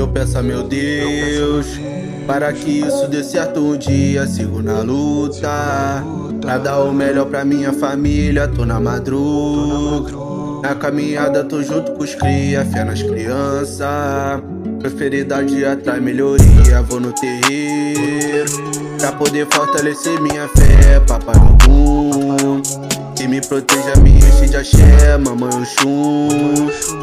Eu peço a meu Deus para que isso dê certo um dia. Sigo na luta pra dar o melhor pra minha família. Tô na madruga, na caminhada tô junto com os cria, fé nas crianças. Prosperidade atrai melhoria, vou no terreiro pra poder fortalecer minha fé. Papai Ogum, que me proteja, me enche de axé, mamãe Oxum.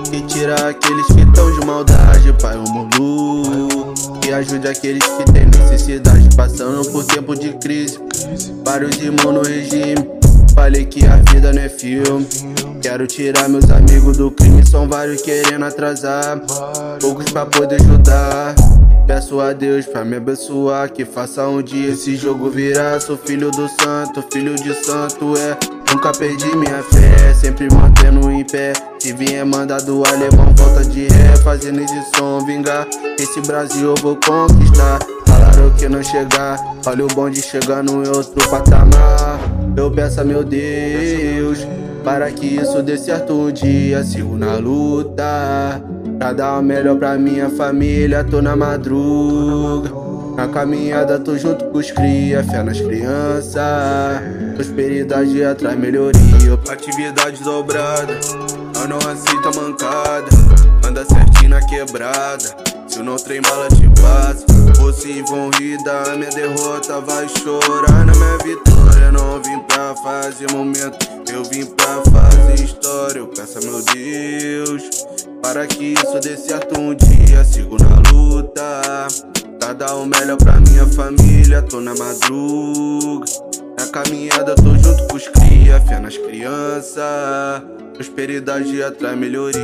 Que tira aqueles que tão de maldade, pai Omulu. Que ajude aqueles que têm necessidade, passando por tempo de crise. Vários irmãos no regime, falei que a vida não é filme. Quero tirar meus amigos do crime, são vários querendo atrasar. Poucos pra poder ajudar. Peço a Deus pra me abençoar, que faça um dia esse jogo virar. Sou filho do santo, filho de santo é. Nunca perdi minha fé, sempre mantendo em pé. Se vier mandado alemão, volta de ré, fazendo esse som vingar. Esse Brasil eu vou conquistar. Falaram que não chegar, olha o bonde chegando em outro patamar. Eu peço a meu Deus para que isso dê certo um dia. Sigo na luta pra dar o melhor pra minha família. Tô na madruga, na caminhada tô junto com os cria, fé nas crianças. Prosperidade atrai melhoria, atividade dobrada. Eu não aceito a mancada, anda certinho na quebrada. Se não trem bala te passa, vocês vão rir da minha derrota. Vai chorar na minha vitória. Não vim pra fazer momento, eu vim pra fazer história. Eu peço a meu Deus para que isso dê certo um dia. Sigo na luta, pra dar o melhor pra minha família. Tô na madruga. Na caminhada tô junto com os cria, fé nas crianças. Prosperidade atrai melhoria.